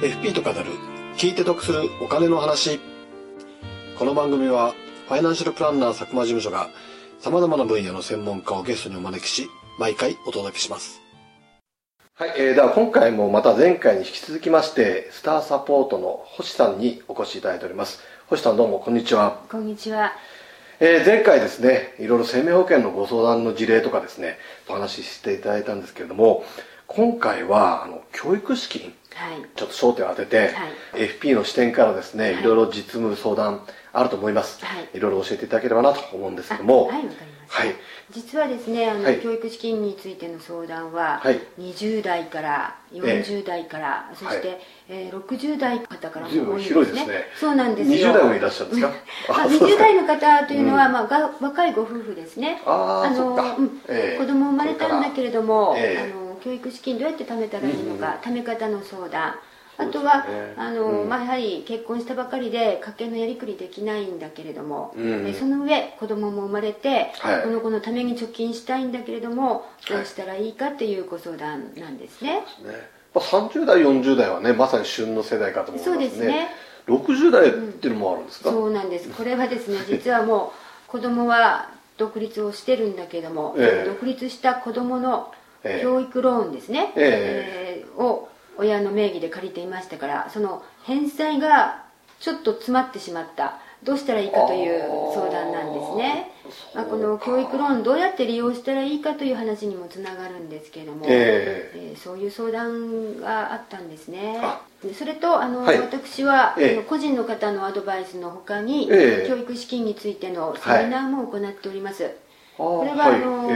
FP と語る聞いて得するお金の話。この番組はファイナンシャルプランナー佐久間事務所が様々な分野の専門家をゲストにお招きし毎回お届けします。はい、えー、では今回もまた前回に引き続きましてスターサポートの星さんにお越しいただいております。星さんどうもこんにちは。こんにちは。えー、前回ですねいろいろ生命保険のご相談の事例とかですねお話ししていただいたんですけれども今回はあの教育資金、はい、ちょっと焦点を当てて、はい、FP の視点からですね、はい、いろいろ実務相談あると思います、はい、いろいろ教えていただければなと思うんですけども。はいわかりました、はい、実はですねあの、教育資金についての相談は、はい、20代から40代から、えー、そして、はい、えー、60代の方からも多いですね。広いですね。そうなんですよ。20代もいらっしゃるんですか？あ20代の方というのは、うん、まあ、が若いご夫婦ですね。あの、うん。えー、子供生まれたんだけれども、えー、あの教育資金どうやって貯めたらいいのか、うん、貯め方の相談。あとは、ね、あの、うん、まあ、やはり結婚したばかりで家計のやりくりできないんだけれども、うん、その上子供も生まれて、はい、この子のために貯金したいんだけれどもどうしたらいいかっていうご相談なんですね。はい、そうですね。まあ、30代40代はねまさに旬の世代かと思いますね。そうですね。60代っていうのもあるんですか、うん、そうなんです。これはですね実はもう子供は独立をしてるんだけども、えー、独立した子供の教育ローンですね、えー、えー、を親の名義で借りていましたからその返済がちょっと詰まってしまった。どうしたらいいかという相談なんですね。まあ、この教育ローンどうやって利用したらいいかという話にもつながるんですけれども、えー、えー、そういう相談があったんですね。それとあの、はい、私は、えー、個人の方のアドバイスのほかに、えー、教育資金についてのセミナーも行っております、はい、これはあの、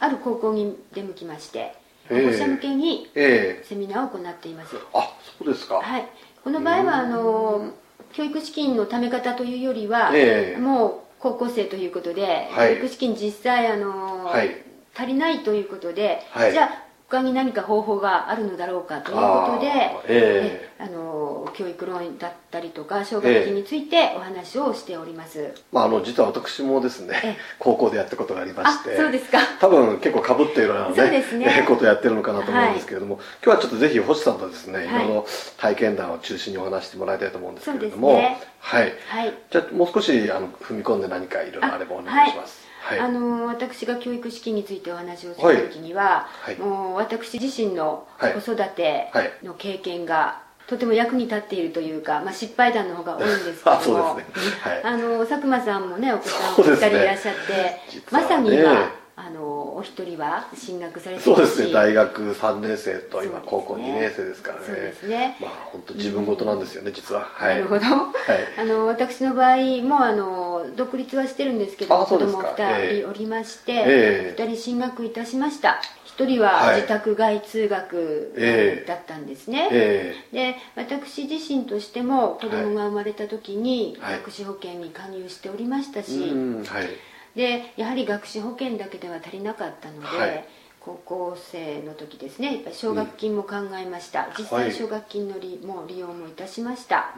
ある高校に出向きまして保護者向けにセミナーを行っています、あそうですか。はい。この場合はあの教育資金のため方というよりは、もう高校生ということで、はい、教育資金実際あの、はい、足りないということで、はい、じゃあ他に何か方法があるのだろうかということであ、えー、あの教育ローンだったりとか奨学金についてお話をしております、えー、まあ、あの実は私もですね高校でやったことがありましてそうですか。多分結構かぶっているようなねね。ことをやってるのかなと思うんですけれども、はい、今日はちょっとぜひ星さんとですね、い、ろいろ体験談を中心にお話してもらいたいと思うんですけれども、ね、はい、はい、じゃあもう少しあの踏み込んで何かいろいろあればお願いします、はい、あの私が教育資金についてお話をする時には、はい、もう私自身の子育ての経験が、とても役に立っているというか、まあ、失敗談の方が多いんですけども、ね。はい、あの佐久間さんもねお子さんお二人いらっしゃって、ね、まさに今あのお一人は進学されてそうですね大学3年生と今高校2年生ですからね。そうですね。まあ本当自分事なんですよね、うん、実は、はい、なるほど、はい、あの私の場合もあの独立はしてるんですけど子供2人おりまして、えー、2人進学いたしました。1人は自宅外通学だったんですね、えーえ。ー、で私自身としても子供が生まれた時に学資保険に加入しておりましたし、はいでやはり学資保険だけでは足りなかったので、はい、高校生の時ですねやっぱり奨学金も考えました、うん、実際奨学金の利も利用もいたしました、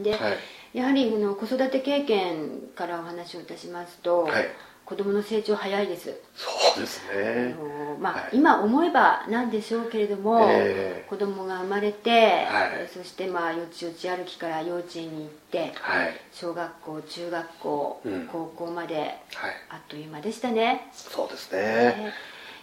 で、はい、やはりの子育て経験からお話をいたしますと、はい子供の成長早いです。そうですね。あの、まあ、はい、今思えばなんでしょうけれども、えー、子供が生まれて、はい、そしてまあよちよち歩きから幼稚園に行って、はい、小学校中学校、うん、高校まで、あっという間でしたね。そうですね、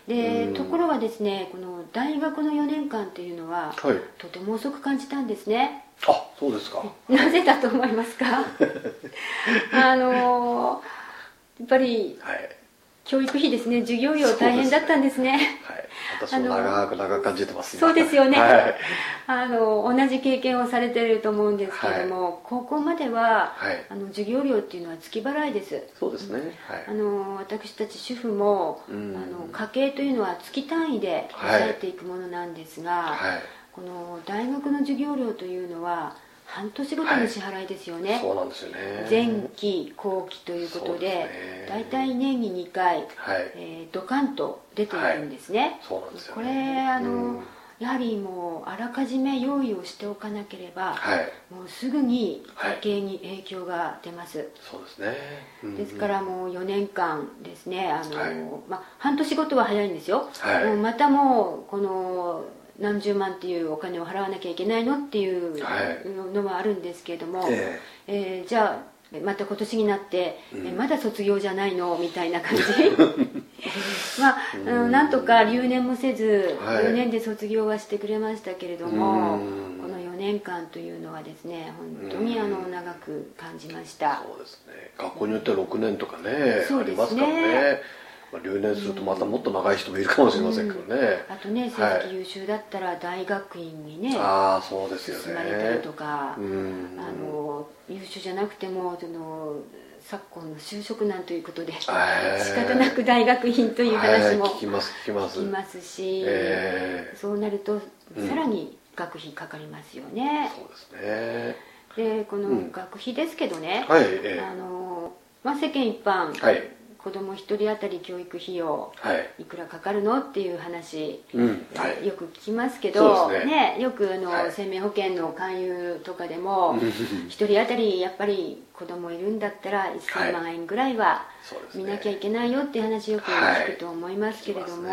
でところがですねこの大学の4年間っていうのは、とても遅く感じたんですね。あそうですか。なぜだと思いますか？あのーやっぱり、はい、教育費ですね。授業料大変だったんですね、ね、はい。私も長く長く感じてます。そうですよね、はい、あの同じ経験をされていると思うんですけれども、はい、高校までは、はい、あの授業料っていうのは月払いです。そうですね、あの私たち主婦も、あの家計というのは月単位で抑えていくものなんですが、この大学の授業料というのは半年ごとの支払いですよね、はい、そうなんですよね。前期後期ということで大体、ね、年に2回、はい、えー、ドカンと出ているんですね、はい、そうなんですよ、ね、これあの、うん、やはりもうあらかじめ用意をしておかなければ、はい、もうすぐに家計に影響が出ます、そうですね、うんうん、ですからもう4年間ですねあの、まあ、半年ごとは早いんですよ、もうまたもうこの何十万っていうお金を払わなきゃいけないのっていうのはあるんですけれども、はい、え。えー、じゃあまた今年になって、うん、えまだ卒業じゃないのみたいな感じ。まあ、あのなんとか留年もせず、はい、4年で卒業はしてくれましたけれどもこの4年間というのはですね本当にあの長く感じました。そうですね。学校によっては6年とかね、うん、ありますからねまあ、留年するとまたもっと長い人もいるかもしれませんけどね、うん、あとね成績優秀だったら大学院にね、はい、ああそうですよね。進まれたりとか、あの優秀じゃなくてもその昨今の就職難ということで仕方なく大学院という話も聞きます聞きます。聞きますし、えー、そうなるとさらに学費かかりますよね、そうですね。でこの学費ですけどね、はいあのまあ、世間一般、はい子供一人当たり教育費用、はい、いくらかかるの？っていう話、うんはい、よく聞きますけどね、ね、よくあの、はい、生命保険の勧誘とかでも一人当たりやっぱり子供いるんだったら1000万円ぐらいは見なきゃいけないよっていう話よく聞くと思いますけれども。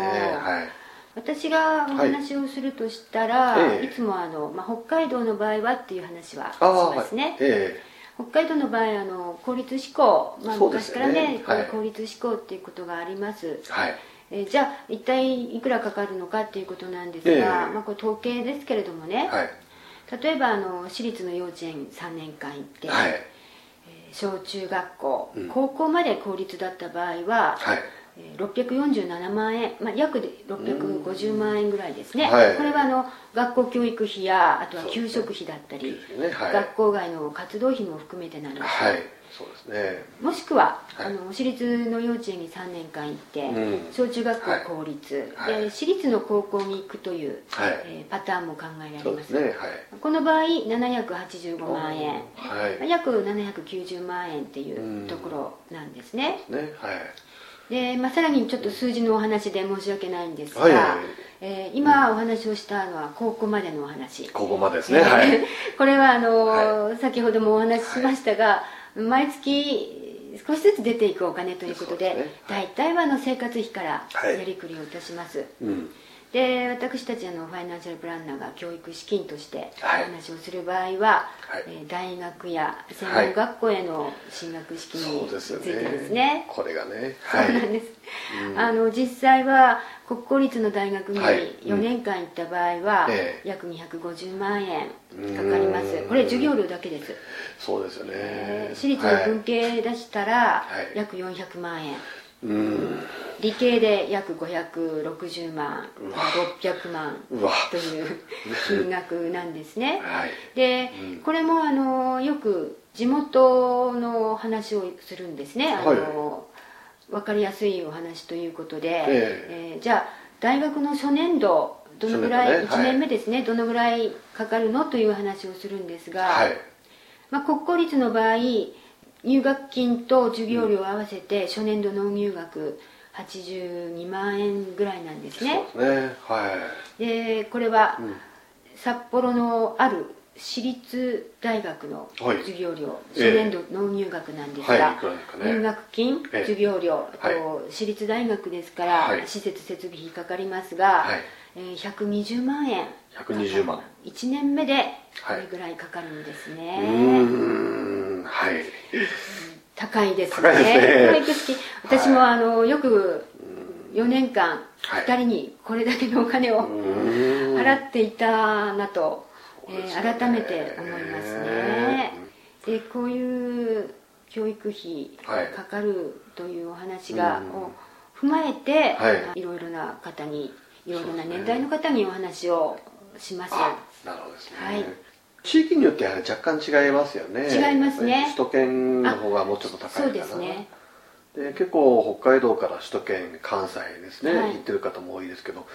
私がお話をするとしたら、はい、いつもあの、まあ、北海道の場合はっていう話はしますね、ええ北海道の場合あの公立志向、まあ、昔からね、ね。はい、公立志向っていうことがあります、はい、えー、じゃあ一体いくらかかるのかっていうことなんですが、えー、まあ、これ統計ですけれどもね、はい、例えばあの私立の幼稚園3年間行って、はい、えー、小中学校、うん、高校まで公立だった場合は、はい647万円、まあ、約で650万円ぐらいですね、はい、これはあの学校教育費やあとは給食費だったり、ね。はい、学校外の活動費も含めてなんです。はい。そうですね。もしくは、はい、あの私立の幼稚園に3年間行って、うん、小中学校公立、はい、で私立の高校に行くという、はい、えー、パターンも考えられます、ね。はい、この場合785万円、はい、約790万円っていうところなんですね、うん、ね。はいで、まあ、さらにちょっと数字のお話で申し訳ないんですが、はいはいはい、えー、今お話をしたのは高校までのお話。高校までですね、はい、これはあの、はい、先ほどもお話ししましたが、毎月少しずつ出ていくお金ということで、ね、大体はあの生活費からやりくりをいたします、うんで私たちあのファイナンシャルプランナーが教育資金としてお話をする場合は、はい、えー、大学や専門学校への進学資金についてですね。はい、ね。これがね、はい、そうなんです、うん、あの実際は国公立の大学に4年間行った場合は、約250万円かかります、これ授業料だけです。そうですよね、えー、私立の文系出したら、約400万円、理系で約560万600万という金額なんですね、はい、で、うん、これもあのよく地元の話をするんですね。あの、はい、分かりやすいお話ということで、えー、えー、じゃあ大学の初年度どのぐらい、ね、1年目ですね、はい、どのぐらいかかるのという話をするんですが、まあ、国公立の場合入学金と授業料を合わせて初年度納入額82万円ぐらいなんですね。そうですね。はい。でこれは札幌のある私立大学の授業料、はい、初年度納入額なんですが、はいね、入学金、え授業料、あと私立大学ですから、施設設備費かかりますが、はい。えー、120万円120万。1年目でこれぐらいかかるんですね、はい、高いですね。保育士私もあのよく4年間2人にこれだけのお金を払っていたなと、えー、改めて思いますね。でこういう教育費かかるというお話が、を踏まえて、はい、いろいろな方にいろいろな年代の方にお話をします。なるほどですね、はい地域によっては若干違いますよね。違いますね。首都圏の方がもうちょっと高いかな。そうですね。で結構北海道から首都圏関西ですね、はい、行ってる方も多いですけど、うん、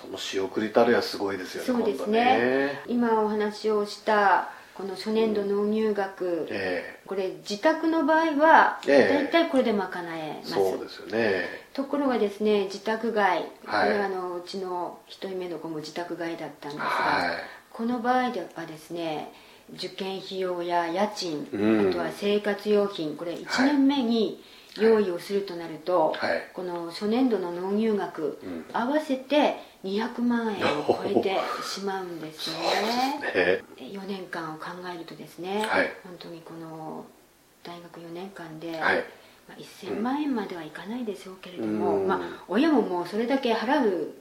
その仕送りたるやすごいですよねそうですね、ね、今お話をしたこの初年度納入額、うん。えー、これ自宅の場合は大体これで賄えます、えー、そうですよね。ところがですね自宅外、はい、これはあのうちの1人目の子も自宅外だったんですが、はいこの場合ではですね受験費用や家賃、うん、あとは生活用品これ1年目に用意をするとなると、はい、この初年度の納入額、うん、合わせて200万円を超えてしまうんですよねね。4年間を考えるとですね、はい、本当にこの大学4年間で、はい。まあ、1000万円まではいかないでしょうけれども、うん、まあ、親ももうそれだけ払う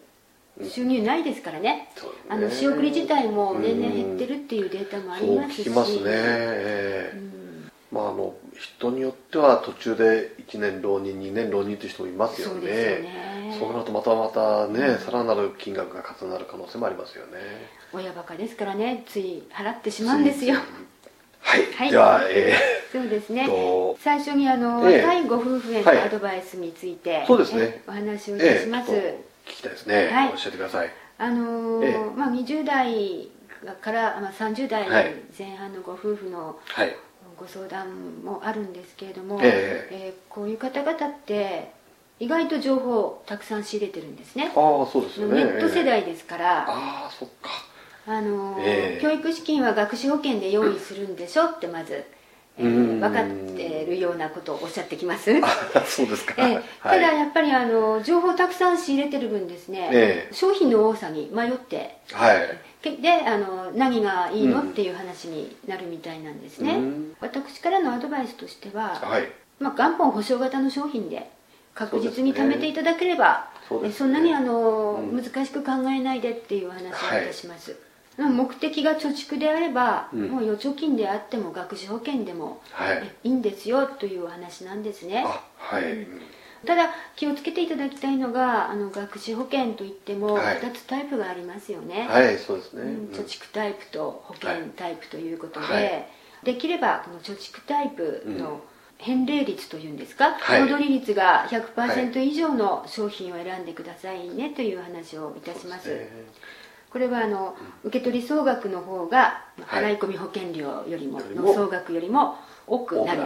収入ないですからね、うん、あの仕送り自体も年々減ってるっていうデータもありますし、うん、聞きますね、えー、まあ、あの人によっては途中で1年浪人2年浪人という人もいますよね。そうですよね。そうなるとまたまたね、うん、さらなる金額が重なる可能性もありますよね。親バカですからね。つい払ってしまうんですよ。はい、はい、では、えー、そうですね。最初にあの、えー、対ご夫婦へのアドバイスについて、はい、そうですね。お話をいたします、えー、聞きたいですね、はい、教えてください。あのー、まあ、20代から、まあ、30代前半のご夫婦の、はい。ご相談もあるんですけれども、えー、えー、こういう方々って意外と情報をたくさん仕入れてるんですね。ああそうですね。ネット世代ですから、えー、ああそっか。あの、えー、教育資金は学資保険で用意するんでしょってまず、えー、分かってるようなことをおっしゃってきます。そうですか、えー、ただやっぱりあの情報をたくさん仕入れてる分ですね、えー、商品の多さに迷って、はい、であの何がいいの、うん、っていう話になるみたいなんですね、うん、私からのアドバイスとしては、はい、まあ、元本保証型の商品で確実に貯めていただければそ、ね,、んなにあの、うん、難しく考えないでっていう話をいたします、はい、目的が貯蓄であれば、もう預貯金であっても学資保険でも、はい、いいんですよというお話なんですね。はい、ただ気をつけていただきたいのがあの学資保険といっても2つタイプがありますよね。はい、そうですね、うん、貯蓄タイプと保険タイプということで、はい、できればこの貯蓄タイプの返礼率というんですか、はい、戻り率が100%以上の商品を選んでくださいねという話をいたします、これはあの受取総額の方が払い込み保険料よりもの総額よりも多くなるよ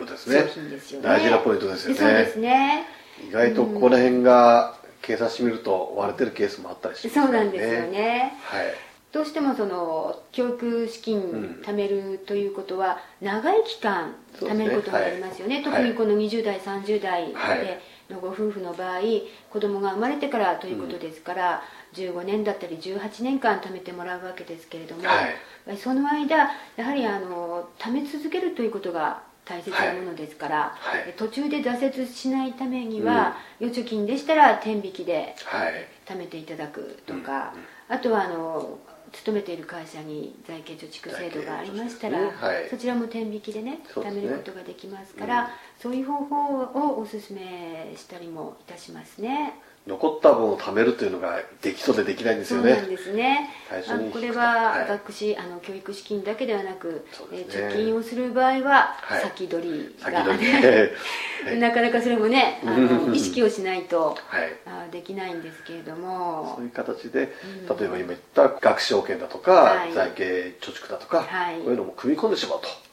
うな商品ですよね。大事なポイントですよね。そうですね。意外とここら辺が計算してみると割れてるケースもあったりします、ね、そうなんですよね。はい。どうしてもその教育資金貯めるということは長い期間貯めることになりますよね、ねはい、特にこの20代30代でのご夫婦の場合子供が生まれてからということですから、15年だったり18年間貯めてもらうわけですけれども、はい、その間やはりあの貯め続けるということが大切なものですから、はい。はい、途中で挫折しないためには、うん、預貯金でしたら天引きで貯めていただくとか、うん、あとはあの勤めている会社に財形貯蓄制度がありましたら、ねはい、そちらも天引きでね貯めることができますから、うん、そういう方法をおすすめしたりもいたしますね。残った分を貯めるというのができそうでできないんですよね。そうなんですね。これは学資、はい、あの教育資金だけではなく、ね、え貯金をする場合は先取りが、はい、なかなかそれもねあの意識をしないと、はい、あできないんですけれども。そういう形で例えば今言った学資保険だとか、財形貯蓄だとか、こういうのも組み込んでしまうと。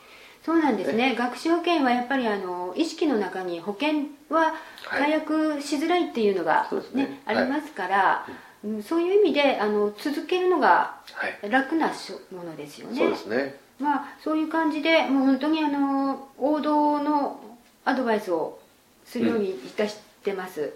そうなんですね。学資保険はやっぱりあの意識の中に保険は解約しづらいっていうのがね、ねありますから、うん、そういう意味であの続けるのが楽なものですよね、そうですね。まあそういう感じでもう本当にあの王道のアドバイスをするようにいたしてます、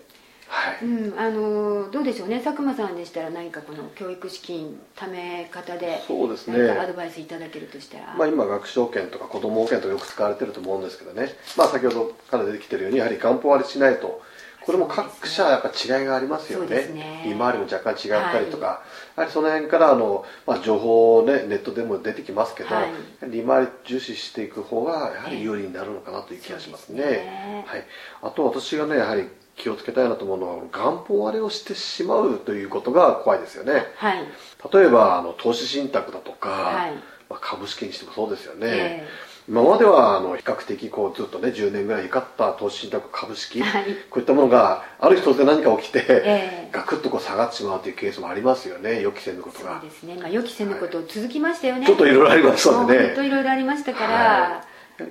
はい、うん、あのどうでしょうね。佐久間さんでしたら何かこの教育資金貯め方でそうですね。アドバイスいただけるとしたら、まあ、今学資保険とか子ども保険とかよく使われてると思うんですけどね、まあ、先ほどから出てきてるようにやはり元本割りしないと。これも各社やっぱ違いがありますよね。ね。利回りも若干違ったりとか、はい、やはりその辺からあの、まあ、情報ねネットでも出てきますけど、はい、利回り重視していく方がやはり有利になるのかなという気がしますね。ね、はい、あと私がねやはり気をつけたいなと思うのは元本割れをしてしまうということが怖いですよね、はい、例えばあの投資信託だとか、はい、まあ、株式にしてもそうですよね、えー、今まではあの比較的こうずっとね10年ぐらい光った投資信託株式、はい、こういったものがある日突然何か起きて、えー、ガクッとこう下がってしまうというケースもありますよね予期せぬことが。そうですね、まあ、予期せぬこと続きましたよね、ちょっといろいろありましたね。本当いろいろありましたから、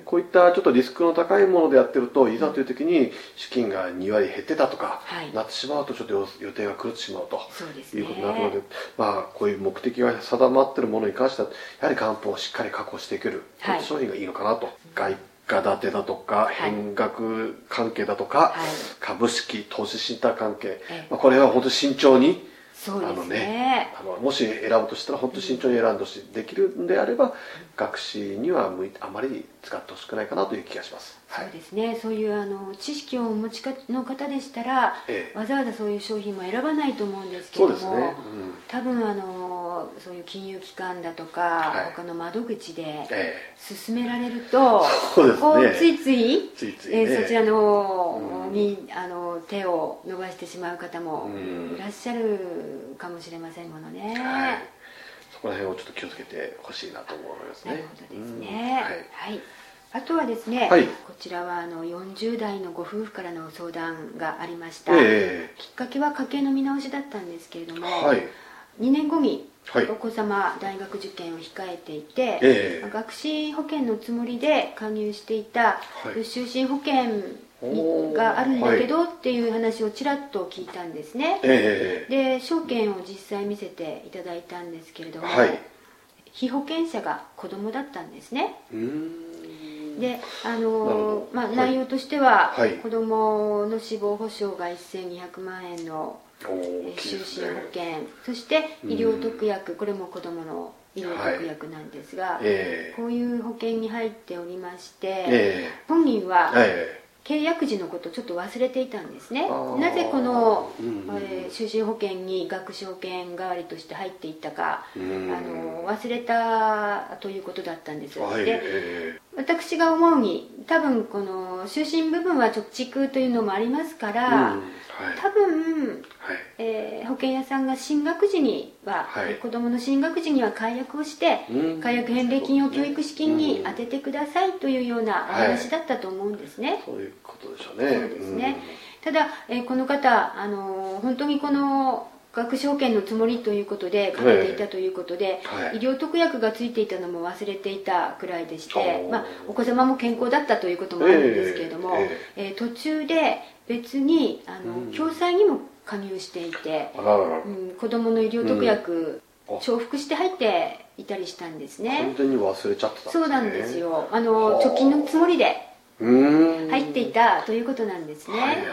こういったちょっとリスクの高いものでやってるといざという時に資金が2割減ってたとか、なってしまうとちょっと予定が狂ってしまうということになるのでまあ、こういう目的が定まってるものに関してはやはり元本をしっかり確保していける、はい、商品がいいのかなと。外家建てだとか、変額関係だとか、はい、株式投資信託関係、まあ、これは本当に慎重にそうですね。あのもし選ぶとしたら本当に慎重に選んでほしい、できるんであれば学士には向いあまり使ってほしくないかなという気がします、そうですね。そういうあの知識をお持ちの方でしたら、ええ、わざわざそういう商品も選ばないと思うんですけども、ね。うん、多分あのそういう金融機関だとか、はい、他の窓口で勧められると、ええ、ついついついつい、ね、えそちらの、うん、にあの手を伸ばしてしまう方もいらっしゃるかもしれませんものね、はい、そこら辺をちょっと気をつけてほしいなと思いますね。なるほどですね、はい、はい。あとはですね、はい、こちらはあの40代のご夫婦からの相談がありました、えー、きっかけは家計の見直しだったんですけれども、はい、2年後にお子様大学受験を控えていて、えー、学資保険のつもりで加入していた就寝保険があるんだけどっていう話をちらっと聞いたんですね、えー、で証券を実際見せていただいたんですけれども、はい、被保険者が子供だったんですね。であの、まあ、内容としては、はい、子供の死亡保障が1200万円の就寝保険、そして医療特約、これも子供の医療特約なんですが、はい。えー、こういう保険に入っておりまして、えー、本人は、えー契約時のことちょっと忘れていたんですね。なぜこの、えー、就寝保険に学資保険代わりとして入っていったか、あの忘れたということだったんです、はい、で私が思うに多分この就寝部分は貯蓄というのもありますから、多分、はい、えー、保険屋さんが進学時には、はい、子供の進学時には解約をして、解約返礼金を教育資金に充ててくださいというようなお話だったと思うんですね、はい、そういうことでしょうね。そうですね、ただ、えー、この方あの本当にこの学資保険のつもりということでかけていたということで、はい、医療特約がついていたのも忘れていたくらいでして、まあ、お子様も健康だったということもあるんですけれども、えー。えー、途中で別にあの、うん、共済にも加入していて、うん、子供の医療特約、うん、重複して入っていたりしたんですね。完全に忘れちゃってた、ね、そうなんですよ。あの貯金のつもりで入っていたということなんですね、はいはい、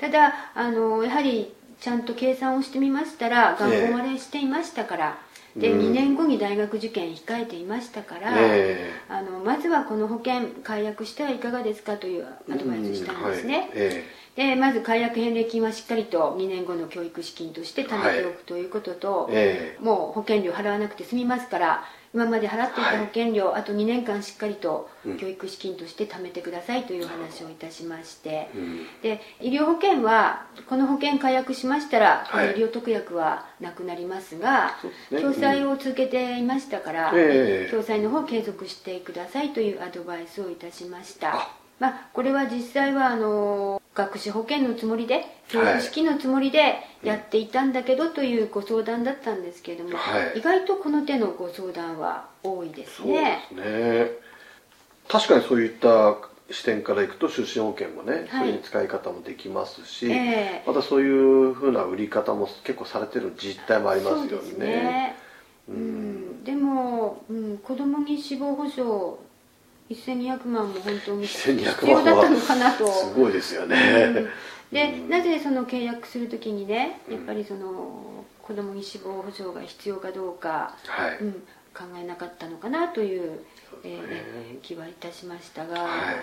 ただあのやはりちゃんと計算をしてみましたら学校割れしていましたから、で2年後に大学受験控えていましたから、えー、あのまずはこの保険解約してはいかがですかというアドバイスしたんですね、はい。えー、でまず解約返礼金はしっかりと2年後の教育資金として貯めておくということと、はいえー、もう保険料払わなくて済みますから今まで払っていた保険料、はい、あと2年間しっかりと教育資金として貯めてくださいという話をいたしまして、うん、で医療保険はこの保険解約しましたら、この医療特約はなくなりますが、ね、共済を続けていましたから、うん、共済の方継続してくださいというアドバイスをいたしました。まあ、これは実際はあの学資保険のつもりで教育式のつもりでやっていたんだけどというご相談だったんですけれども、はい、意外とこの手のご相談は多いですね。そうですね。確かにそういった視点からいくと出身保険もね、はい、そういう使い方もできますし、えー、またそういうふうな売り方も結構されてる実態もありますよね。ね。うん、でも、うん、子供に死亡保障1200万も本当に必要だったのかなと。すごいですよね、うん、でなぜその契約する時にねやっぱりその子供に死亡保障が必要かどうか、はい、うん、考えなかったのかなという、えー、気はいたしましたが、はい、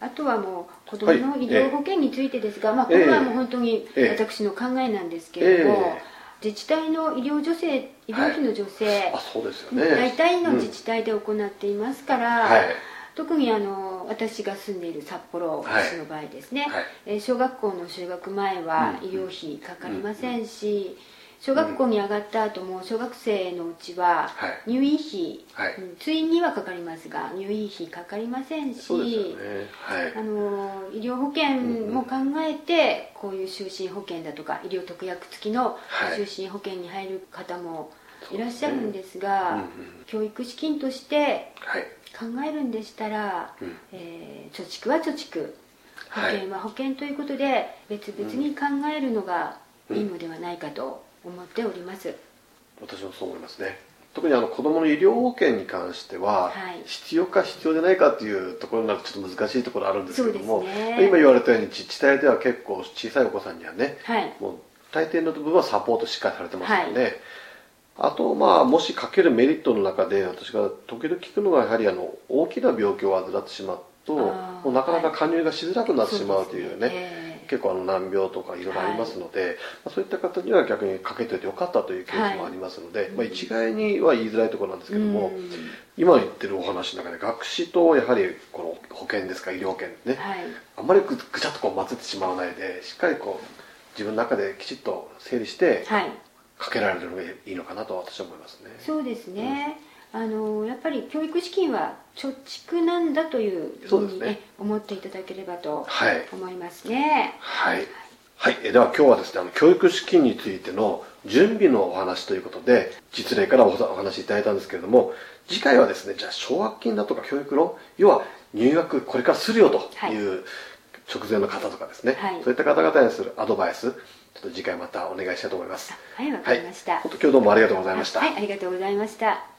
あとはもう子供の医療保険についてですが、はい、まあ、これはもう本当に私の考えなんですけれども、えーえ。ー自治体の医療助成医療費の助成、はい、あそうですよね。大体の自治体で行っていますから、うんはい、特にあの私が住んでいる札幌市の場合ですね、はい、小学校の就学前は医療費かかりませんし、小学校に上がった後も小学生のうちは入院費、はい、通院にはかかりますが入院費かかりませんし、ね。はい、あの医療保険も考えてこういう就寝保険だとか医療特約付きの就寝保険に入る方もいらっしゃるんですが、教育資金として考えるんでしたら、えー、貯蓄は貯蓄。保険は保険ということで別々に考えるのがいいのではないかと思っております。私もそう思いますね。特にあの子どもの医療保険に関しては、必要か必要でないかっていうところになるとちょっと難しいところあるんですけども、ね、今言われたように自治体では結構小さいお子さんにはね、はい、もう大抵の部分はサポートしっかりされてますので、はい、あとまあもしかけるメリットの中で私が時々聞くのはやはりあの大きな病気を患ってしまうともうなかなか加入がしづらくなってしまうというね、結構あの難病とかいろいろありますので、はい、そういった方には逆にかけておいてよかったというケースもありますので、はい、まあ、一概には言いづらいところなんですけども、今言ってるお話の中で学士とやはりこの保険ですか医療保険ね、はい、あんまりぐぐちゃっとこう混ぜてしまわないでしっかりこう自分の中できちっと整理して、かけられるのがいいのかなと私は思いますね。そうですね、うん。あのやっぱり教育資金は貯蓄なんだというふうにね、ね思っていただければと思いますね。はい、はい。はい、では今日はですねあの教育資金についての準備のお話ということで実例からお話しいただいたんですけれども次回はですねじゃあ奨学金だとか教育ロ要は入学これからするよという直前の方とかですね、はい、そういった方々にするアドバイスちょっと次回またお願いしたいと思います。はいわかりました、はい、今日どうもありがとうございました。はいありがとうございました